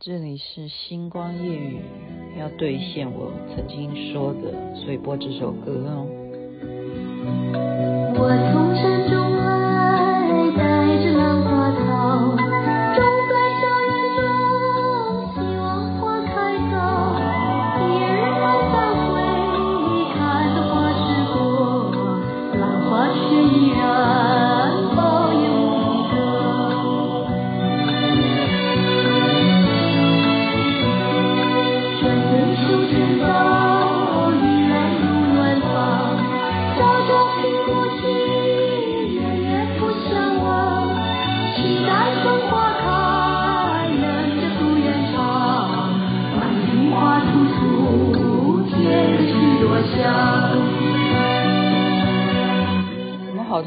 这里是星光夜雨，要兑现我曾经说的，所以播这首歌哦。我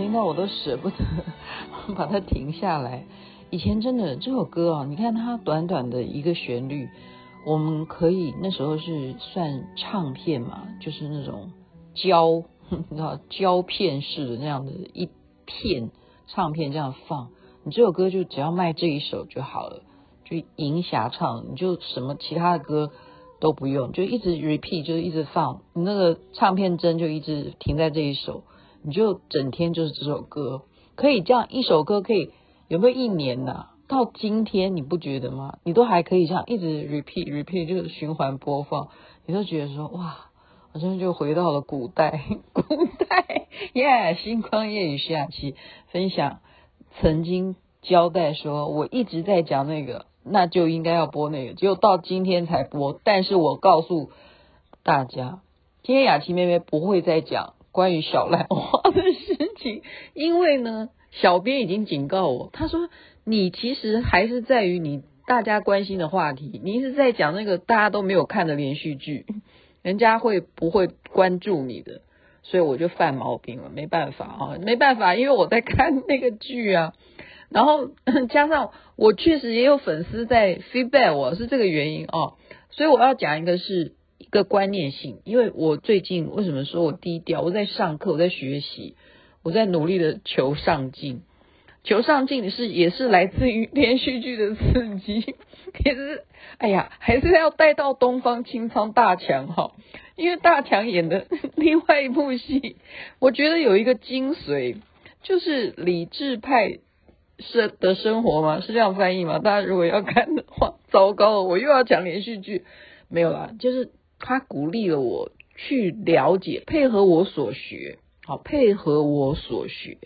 听到我都舍不得 把它停下来。以前真的这首歌啊，你看它短短的一个旋律，我们可以那时候是算唱片嘛，就是那种胶，你知道胶片式的那样的一片唱片这样放。你这首歌就只要卖这一首就好了，就银霞唱，你就什么其他的歌都不用，就一直 repeat，就一直放，你那个唱片针就一直停在这一首。你就整天就是这首歌，可以这样一首歌可以有没有一年呐、到今天你不觉得吗？你都还可以这样一直 repeat repeat 就是循环播放，你都觉得说哇，好像就回到了古代，古代耶星光夜雨下期分享，曾经交代说我一直在讲那个，那就应该要播那个，只有到今天才播。但是我告诉大家，今天雅琪妹妹不会再讲。关于小兰花因为呢，小编已经警告我，他说你其实还是在于你大家关心的话题，你一直在讲那个大家都没有看的连续剧，人家会不会关注你的？所以我就犯毛病了，没办法啊，没办法，因为我在看那个剧啊，然后 加上我确实也有粉丝在 feedback 我是这个原因啊，所以我要讲一个是。一个观念性，因为我最近为什么说我低调？我在上课，我在学习，我在努力的求上进。求上进是也是来自于连续剧的刺激，可是哎呀，还是要带到东方青苍大强哈，因为大强演的另外一部戏，我觉得有一个精髓，就是理智派是的生活吗？是这样翻译吗？大家如果要看的话，糟糕了，我又要讲连续剧，没有啦，就是。他鼓励了我去了解，配合我所学，好，配合我所学。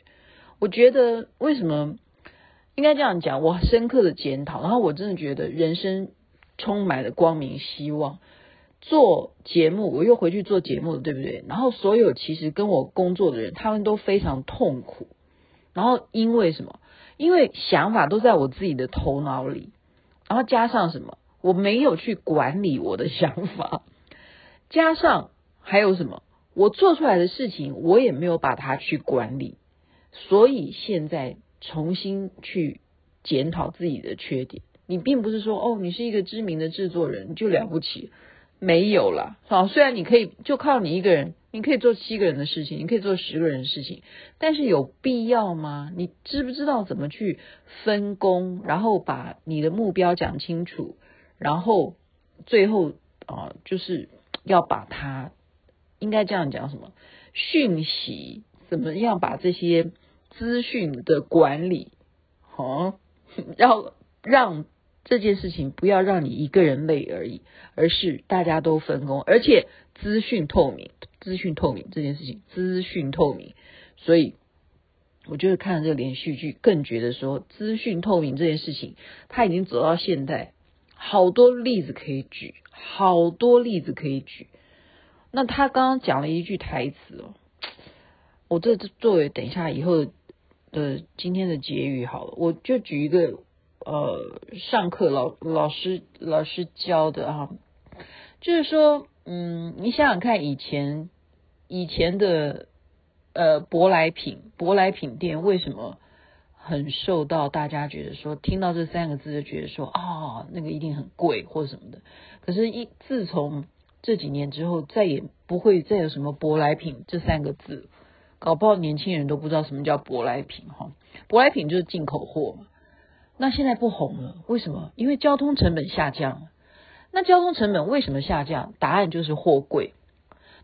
我觉得为什么应该这样讲？我深刻的检讨，然后我真的觉得人生充满了光明希望。做节目，我又回去做节目了，对不对？然后所有其实跟我工作的人，他们都非常痛苦。然后因为什么？因为想法都在我自己的头脑里，然后加上什么？我没有去管理我的想法。加上还有什么？我做出来的事情，我也没有把它去管理，所以现在重新去检讨自己的缺点。你并不是说哦，你是一个知名的制作人就了不起，没有啦。好，虽然你可以就靠你一个人，你可以做七个人的事情，你可以做十个人的事情，但是有必要吗？你知不知道怎么去分工，然后把你的目标讲清楚，然后最后啊，就是。要把它应该这样讲什么讯息？怎么样把这些资讯的管理？哦，要让这件事情不要让你一个人累而已，而是大家都分工，而且资讯透明，资讯透明这件事情，资讯透明。所以，我就是看了这个连续剧，更觉得说资讯透明这件事情，它已经走到现代。好多例子可以举，好多例子可以举。那他刚刚讲了一句台词哦，我这作为等一下以后的今天的结语好了，我就举一个呃，上课老老师老师教的啊，就是说，嗯，你想想看，以前以前的呃舶来品舶来品店为什么？很受到大家觉得说，听到这三个字就觉得说啊、哦，那个一定很贵或什么的。可是，一自从这几年之后，再也不会再有什么舶来品这三个字，搞不好年轻人都不知道什么叫舶来品哈。舶来品就是进口货嘛。那现在不红了，为什么？因为交通成本下降。那交通成本为什么下降？答案就是货柜。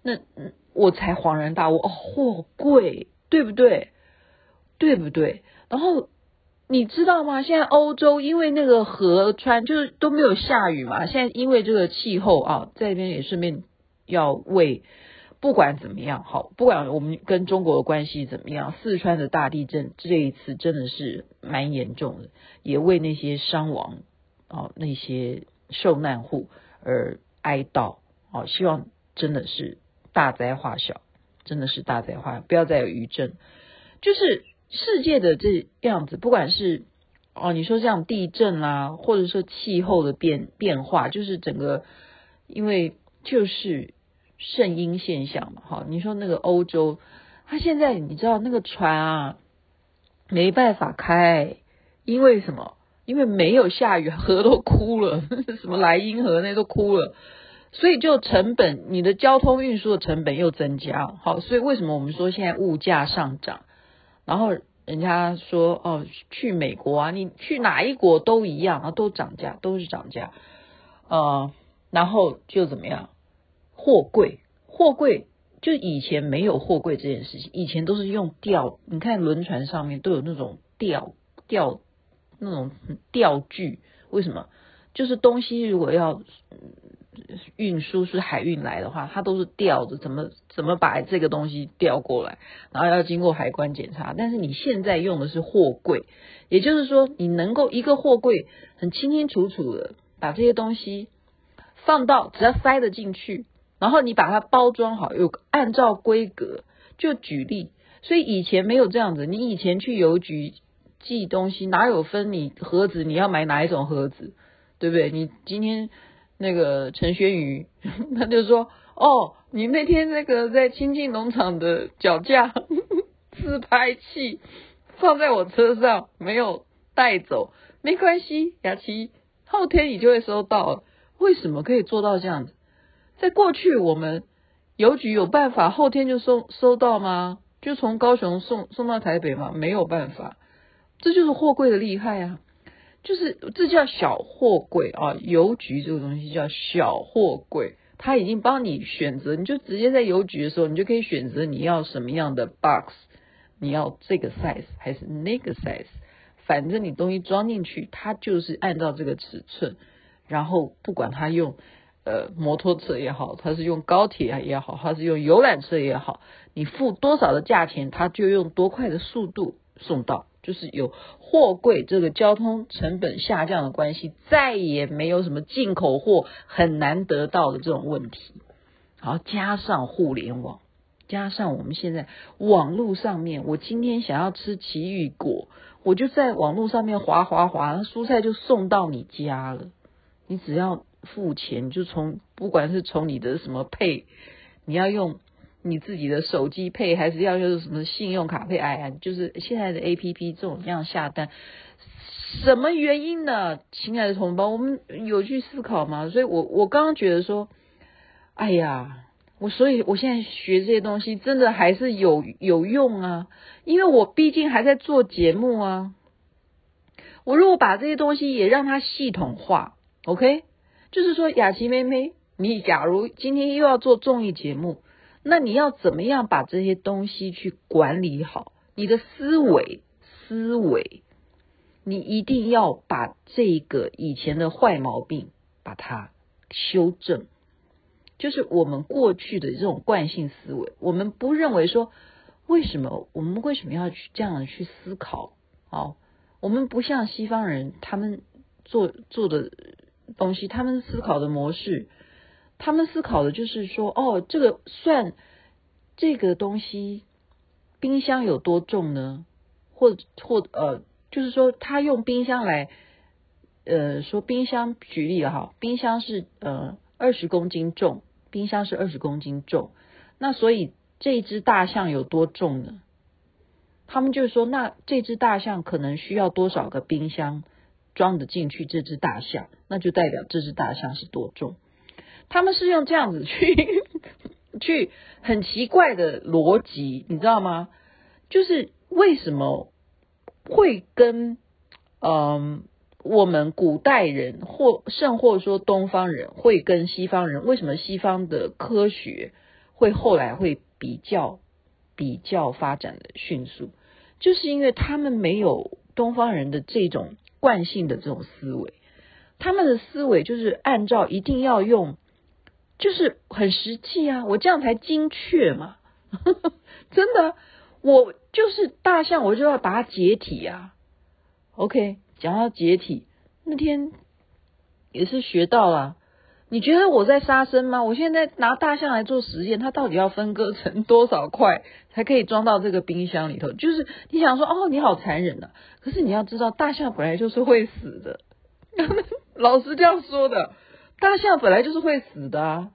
那我才恍然大悟哦，货柜对不对？对不对？然后你知道吗？现在欧洲因为那个河川就是都没有下雨嘛，现在因为这个气候啊，在这边也顺便要为不管怎么样好，不管我们跟中国的关系怎么样，四川的大地震这一次真的是蛮严重的，也为那些伤亡啊那些受难户而哀悼啊，希望真的是大灾化小，真的是大灾化，不要再有余震，就是。世界的这样子，不管是哦，你说像地震啦，或者说气候的变变化，就是整个因为就是圣婴现象嘛，哈，你说那个欧洲，它现在你知道那个船啊没办法开，因为什么？因为没有下雨，河都枯了，什么莱茵河那都枯了，所以就成本，你的交通运输的成本又增加，好，所以为什么我们说现在物价上涨？然后人家说哦，去美国啊，你去哪一国都一样啊，都涨价，都是涨价，呃，然后就怎么样？货柜，货柜就以前没有货柜这件事情，以前都是用吊，你看轮船上面都有那种吊吊那种吊具，为什么？就是东西如果要。运输是海运来的话，它都是吊着，怎么怎么把这个东西吊过来，然后要经过海关检查。但是你现在用的是货柜，也就是说，你能够一个货柜很清清楚楚的把这些东西放到，只要塞得进去，然后你把它包装好，有按照规格。就举例，所以以前没有这样子，你以前去邮局寄东西，哪有分你盒子，你要买哪一种盒子，对不对？你今天。那个陈轩宇，他就说：“哦，你那天那个在清境农场的脚架 自拍器放在我车上，没有带走，没关系，雅琪，后天你就会收到。为什么可以做到这样子？在过去，我们邮局有办法后天就收收到吗？就从高雄送送到台北吗？没有办法，这就是货柜的厉害啊！”就是这叫小货柜啊，邮局这个东西叫小货柜，他已经帮你选择，你就直接在邮局的时候，你就可以选择你要什么样的 box，你要这个 size 还是那个 size，反正你东西装进去，它就是按照这个尺寸，然后不管他用呃摩托车也好，他是用高铁也好，他是用游览车也好，你付多少的价钱，他就用多快的速度送到。就是有货柜这个交通成本下降的关系，再也没有什么进口货很难得到的这种问题。好，加上互联网，加上我们现在网络上面，我今天想要吃奇异果，我就在网络上面滑滑滑，蔬菜就送到你家了。你只要付钱，就从不管是从你的什么配你要用。你自己的手机配还是要用什么信用卡配？哎呀，就是现在的 APP 这种这样下单，什么原因呢？亲爱的同胞，我们有去思考吗？所以我我刚刚觉得说，哎呀，我所以我现在学这些东西真的还是有有用啊，因为我毕竟还在做节目啊。我如果把这些东西也让它系统化，OK，就是说雅琪妹妹，你假如今天又要做综艺节目。那你要怎么样把这些东西去管理好？你的思维，思维，你一定要把这个以前的坏毛病把它修正。就是我们过去的这种惯性思维，我们不认为说，为什么我们为什么要去这样去思考？哦，我们不像西方人，他们做做的东西，他们思考的模式。他们思考的就是说，哦，这个算这个东西，冰箱有多重呢？或或呃，就是说他用冰箱来，呃，说冰箱举例了哈，冰箱是呃二十公斤重，冰箱是二十公斤重，那所以这只大象有多重呢？他们就是说，那这只大象可能需要多少个冰箱装得进去这只大象，那就代表这只大象是多重。他们是用这样子去 去很奇怪的逻辑，你知道吗？就是为什么会跟嗯我们古代人或甚或说东方人会跟西方人，为什么西方的科学会后来会比较比较发展的迅速？就是因为他们没有东方人的这种惯性的这种思维，他们的思维就是按照一定要用，就是很实际啊，我这样才精确嘛，真的，我就是大象，我就要把它解体啊，OK。讲到解体，那天也是学到了。你觉得我在杀生吗？我现在拿大象来做实验，它到底要分割成多少块才可以装到这个冰箱里头？就是你想说，哦，你好残忍呐！可是你要知道，大象本来就是会死的。老师这样说的，大象本来就是会死的啊。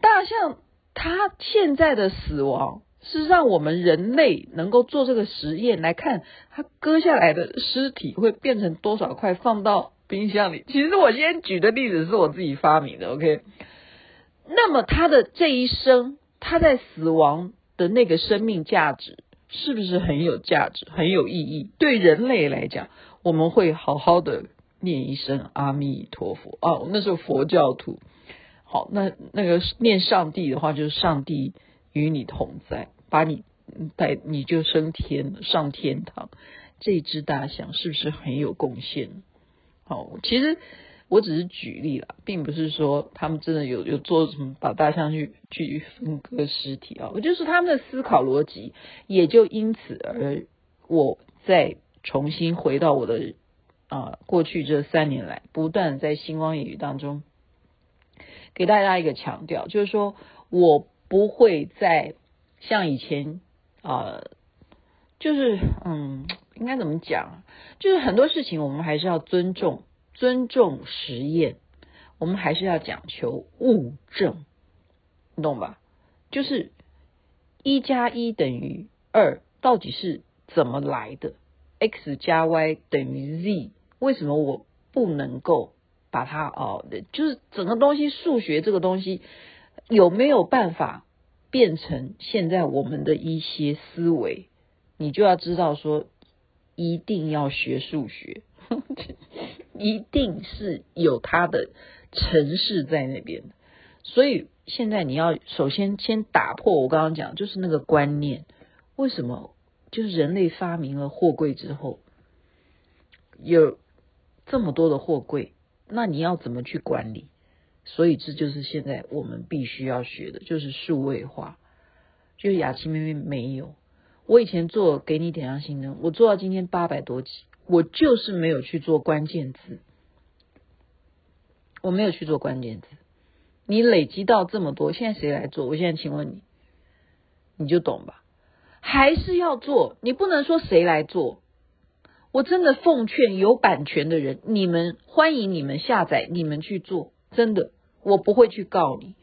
大象它现在的死亡。是让我们人类能够做这个实验来看，它割下来的尸体会变成多少块放到冰箱里。其实我今天举的例子是我自己发明的，OK？那么他的这一生，他在死亡的那个生命价值是不是很有价值、很有意义？对人类来讲，我们会好好的念一声阿弥陀佛哦，那是佛教徒。好，那那个念上帝的话，就是上帝与你同在。把你带，你就升天上天堂。这只大象是不是很有贡献？好，其实我只是举例了，并不是说他们真的有有做什么把大象去去分割尸体啊。我就是他们的思考逻辑，也就因此而我再重新回到我的啊过去这三年来，不断在星光夜语当中给大家一个强调，就是说我不会再。像以前啊、就是嗯，应该怎么讲？就是很多事情我们还是要尊重，尊重实验，我们还是要讲求物证，你懂吧？就是一加一等于二，到底是怎么来的？X 加 Y 等于 Z，为什么我不能够把它哦？就是整个东西，数学这个东西有没有办法？变成现在我们的一些思维，你就要知道说，一定要学数学，一定是有它的程式在那边。所以现在你要首先先打破我刚刚讲，就是那个观念。为什么？就是人类发明了货柜之后，有这么多的货柜，那你要怎么去管理？所以这就是现在我们必须要学的，就是数位化。就雅琪妹妹没有，我以前做给你点亮心灯，我做到今天八百多集，我就是没有去做关键字，我没有去做关键字。你累积到这么多，现在谁来做？我现在请问你，你就懂吧？还是要做？你不能说谁来做？我真的奉劝有版权的人，你们欢迎你们下载，你们去做。真的，我不会去告你。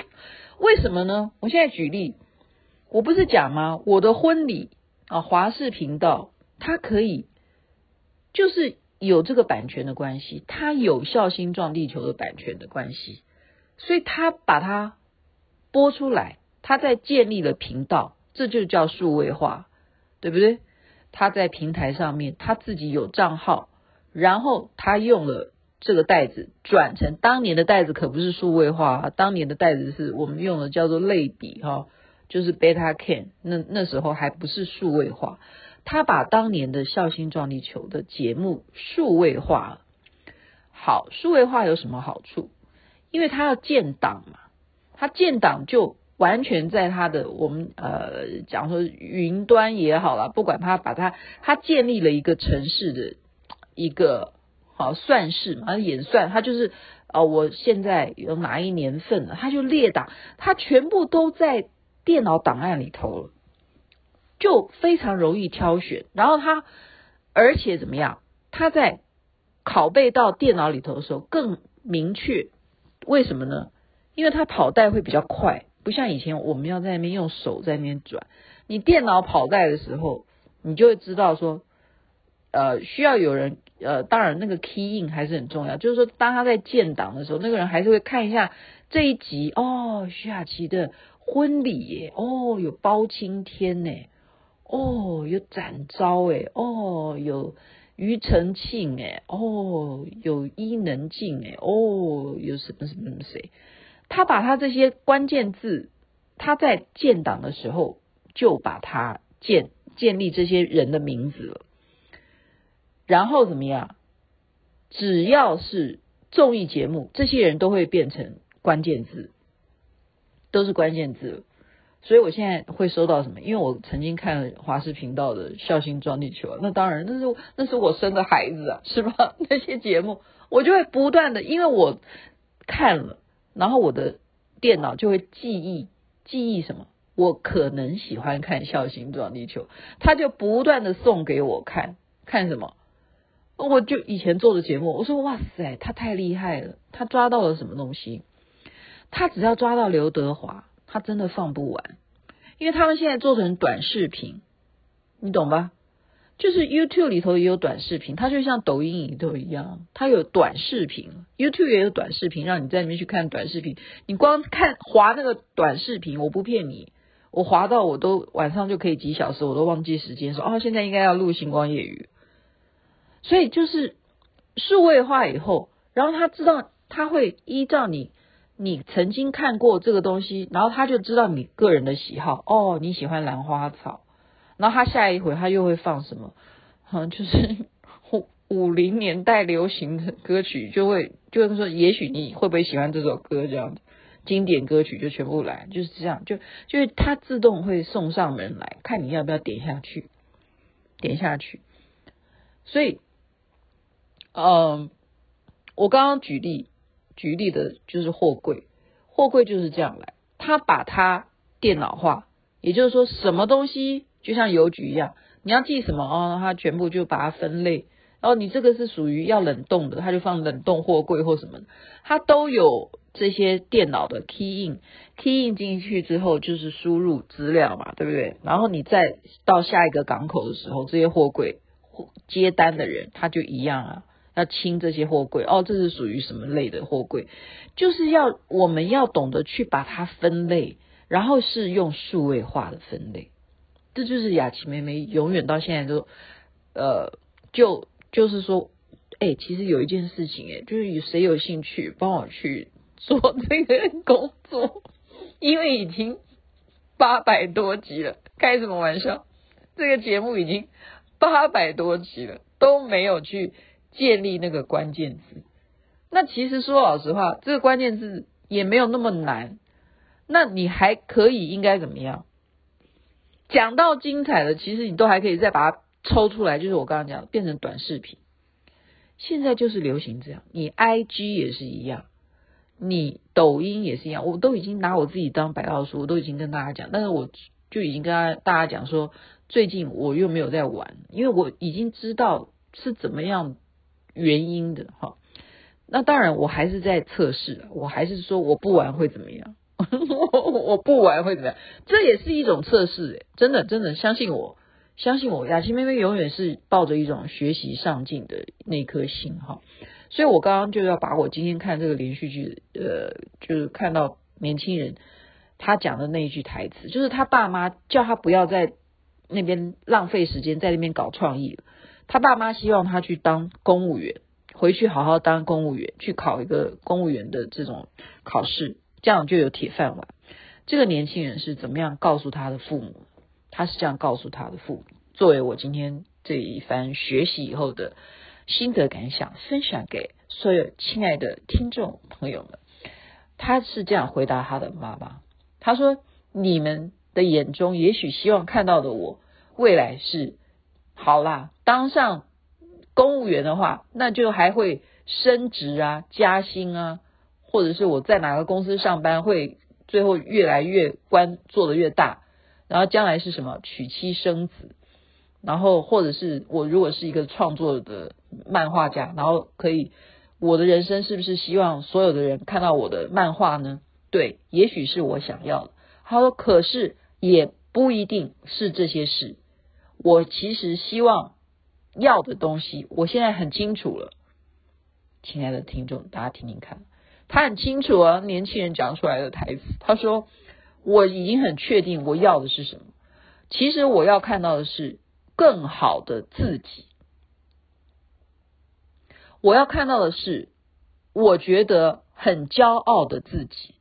为什么呢？我现在举例，我不是讲吗？我的婚礼啊，华视频道它可以，就是有这个版权的关系，它有孝心撞地球的版权的关系，所以他把它播出来，他在建立了频道，这就叫数位化，对不对？他在平台上面，他自己有账号，然后他用了。这个袋子转成当年的袋子可不是数位化啊，当年的袋子是我们用的叫做类比哈，就是 beta can，那那时候还不是数位化。他把当年的孝心撞地球的节目数位化，好，数位化有什么好处？因为他要建档嘛，他建档就完全在他的我们呃讲说云端也好啦，不管他把它他建立了一个城市的一个。好算式嘛，演算，它就是啊、我现在有哪一年份了，它就列档，它全部都在电脑档案里头了，就非常容易挑选。然后它，而且怎么样？它在拷贝到电脑里头的时候更明确。为什么呢？因为它跑带会比较快，不像以前我们要在那边用手在那边转。你电脑跑带的时候，你就会知道说，呃，需要有人。呃，当然那个 key in 还是很重要，就是说当他在建档的时候，那个人还是会看一下这一集哦，徐雅琪的婚礼耶，哦，有包青天呢，哦，有展昭哎，哦，有庾澄庆哎，哦，有伊能静哎，哦，有什么什么什么谁？他把他这些关键字，他在建档的时候就把他建建立这些人的名字了，然后怎么样？只要是综艺节目，这些人都会变成关键字，都是关键字。所以我现在会收到什么？因为我曾经看华视频道的《孝心撞地球》，那当然那是那是我生的孩子啊，是吧？那些节目我就会不断的，因为我看了，然后我的电脑就会记忆记忆什么？我可能喜欢看《孝心撞地球》，他就不断的送给我看看什么？我就以前做的节目，我说哇塞，他太厉害了，他抓到了什么东西？他只要抓到刘德华。他真的放不完，因为他们现在做成短视频，你懂吧？就是 YouTube 里头也有短视频，它就像抖音里头一样，它有短视频，YouTube 也有短视频，让你在里面去看短视频。你光看滑那个短视频，我不骗你，我滑到我都晚上就可以几小时，我都忘记时间，说哦，现在应该要录星光夜语。所以就是数位化以后，然后他知道他会依照你。你曾经看过这个东西，然后他就知道你个人的喜好哦，你喜欢兰花草，然后他下一回他又会放什么？嗯，就是 五五零年代流行的歌曲，就会就是说，也许你会不会喜欢这首歌？这样子经典歌曲就全部来，就是这样，就就是他自动会送上门来，看你要不要点下去，点下去。所以，嗯，我刚刚举例。举例的就是货柜，货柜就是这样来，他把它电脑化，也就是说，什么东西就像邮局一样，你要寄什么哦，他全部就把它分类，然后你这个是属于要冷冻的，他就放冷冻货柜或什么，它都有这些电脑的 key in，key in 进去之后就是输入资料嘛，对不对？然后你再到下一个港口的时候，这些货柜接单的人他就一样啊。要清这些货柜哦，这是属于什么类的货柜？就是要我们要懂得去把它分类，然后是用数位化的分类。这就是雅琪妹妹永远到现在都呃，就就是说，哎，其实有一件事情，哎，就是有谁有兴趣帮我去做这个工作？因为已经八百多集了，开什么玩笑？这个节目已经八百多集了，都没有去。建立那个关键字，那其实说老实话，这个关键字也没有那么难。那你还可以应该怎么样？讲到精彩的，其实你都还可以再把它抽出来，就是我刚刚讲的，变成短视频。现在就是流行这样，你 IG 也是一样，你抖音也是一样。我都已经拿我自己当白老鼠，我都已经跟大家讲，但是我就已经跟大家讲说，最近我又没有在玩，因为我已经知道是怎么样。原因的哈，那当然我还是在测试，我还是说我不玩会怎么样？我不玩会怎么样？这也是一种测试，真的真的相信我，相信我，雅琪妹妹永远是抱着一种学习上进的那颗心哈。所以我刚刚就要把我今天看这个连续剧，呃，就是看到年轻人他讲的那一句台词，就是他爸妈叫他不要在那边浪费时间，在那边搞创意了。他爸妈希望他去当公务员，回去好好当公务员，去考一个公务员的这种考试，这样就有铁饭碗。这个年轻人是怎么样告诉他的父母？他是这样告诉他的父母，作为我今天这一番学习以后的心得感想，分享给所有亲爱的听众朋友们。他是这样回答他的妈妈：“他说，你们的眼中也许希望看到的我，未来是。”好啦，当上公务员的话，那就还会升职啊、加薪啊，或者是我在哪个公司上班，会最后越来越官做得越大，然后将来是什么娶妻生子，然后或者是我如果是一个创作的漫画家，然后可以我的人生是不是希望所有的人看到我的漫画呢？对，也许是我想要的。他说，可是也不一定是这些事。我其实希望要的东西，我现在很清楚了。亲爱的听众，大家听听看，他很清楚啊，年轻人讲出来的台词。他说：“我已经很确定我要的是什么。其实我要看到的是更好的自己。我要看到的是，我觉得很骄傲的自己。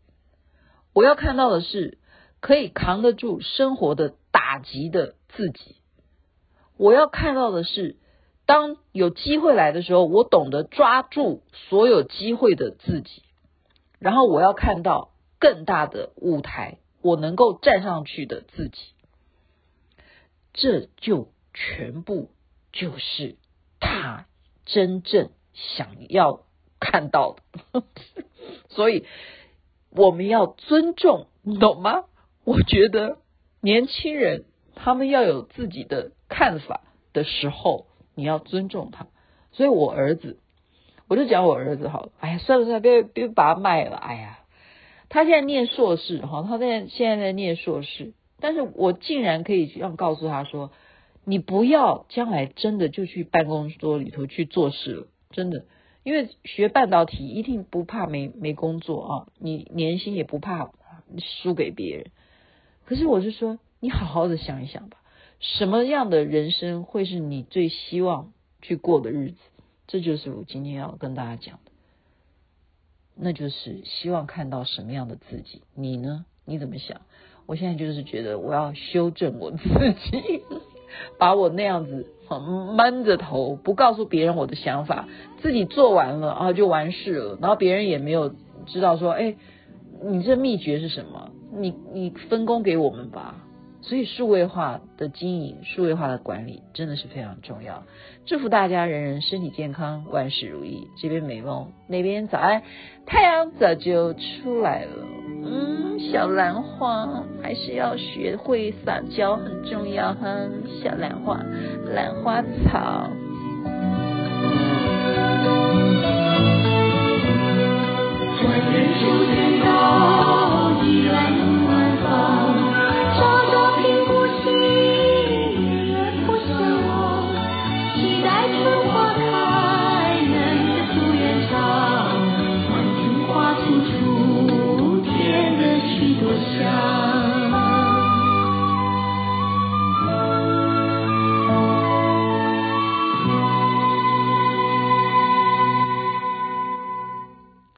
我要看到的是，可以扛得住生活的打击的自己。我要看到的是，当有机会来的时候，我懂得抓住所有机会的自己。然后我要看到更大的舞台，我能够站上去的自己。这就全部就是他真正想要看到的。所以。我们要尊重，你懂吗？我觉得年轻人他们要有自己的看法的时候，你要尊重他。所以我儿子，我就讲我儿子好了。哎呀，算了算了，别别把他卖了。哎呀，他现在念硕士哈，他在现在在念硕士，但是我竟然可以这样告诉他说：你不要将来真的就去办公桌里头去做事了，真的。因为学半导体一定不怕没没工作啊，你年薪也不怕输给别人。可是我是说，你好好的想一想吧，什么样的人生会是你最希望去过的日子？这就是我今天要跟大家讲的，那就是希望看到什么样的自己。你呢？你怎么想？我现在就是觉得我要修正我自己。把我那样子闷着头，不告诉别人我的想法，自己做完了啊就完事了，然后别人也没有知道说，哎，你这秘诀是什么？你你分工给我们吧。所以数位化的经营，数位化的管理真的是非常重要。祝福大家人人身体健康，万事如意。这边美梦，那边早安，太阳早就出来了。嗯，小兰花还是要学会撒娇，很重要哈。小兰花，兰花草。